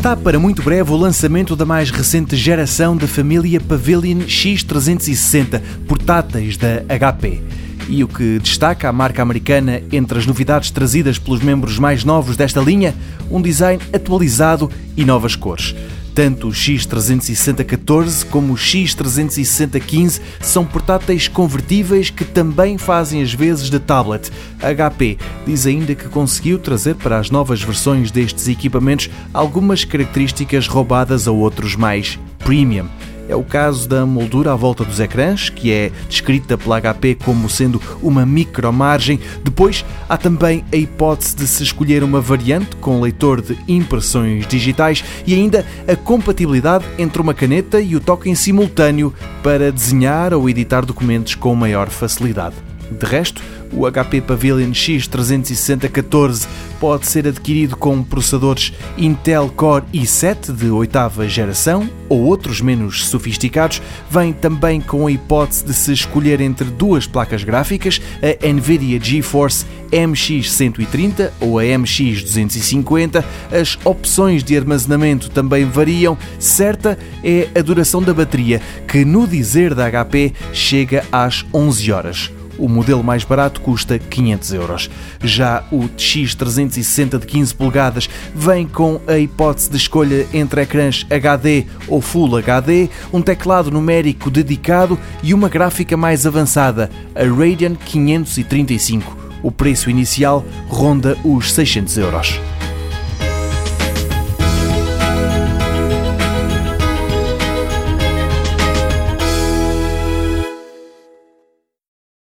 Está para muito breve o lançamento da mais recente geração da família Pavilion X360 portáteis da HP. E o que destaca a marca americana entre as novidades trazidas pelos membros mais novos desta linha? Um design atualizado e novas cores. Tanto o X360-14 como o X360-15 são portáteis convertíveis que também fazem as vezes de tablet. HP diz ainda que conseguiu trazer para as novas versões destes equipamentos algumas características roubadas a outros mais premium. É o caso da moldura à volta dos ecrãs, que é descrita pela HP como sendo uma micromargem. Depois, há também a hipótese de se escolher uma variante com leitor de impressões digitais e ainda a compatibilidade entre uma caneta e o toque em simultâneo para desenhar ou editar documentos com maior facilidade. De resto, o HP Pavilion X360-14 pode ser adquirido com processadores Intel Core i7 de oitava geração ou outros menos sofisticados. Vem também com a hipótese de se escolher entre duas placas gráficas, a Nvidia GeForce MX130 ou a MX250. As opções de armazenamento também variam. Certa é a duração da bateria, que no dizer da HP chega às 11 horas. O modelo mais barato custa 500 euros. Já o X360 de 15 polegadas vem com a hipótese de escolha entre ecrãs HD ou Full HD, um teclado numérico dedicado e uma gráfica mais avançada, a Radeon 535. O preço inicial ronda os 600 euros.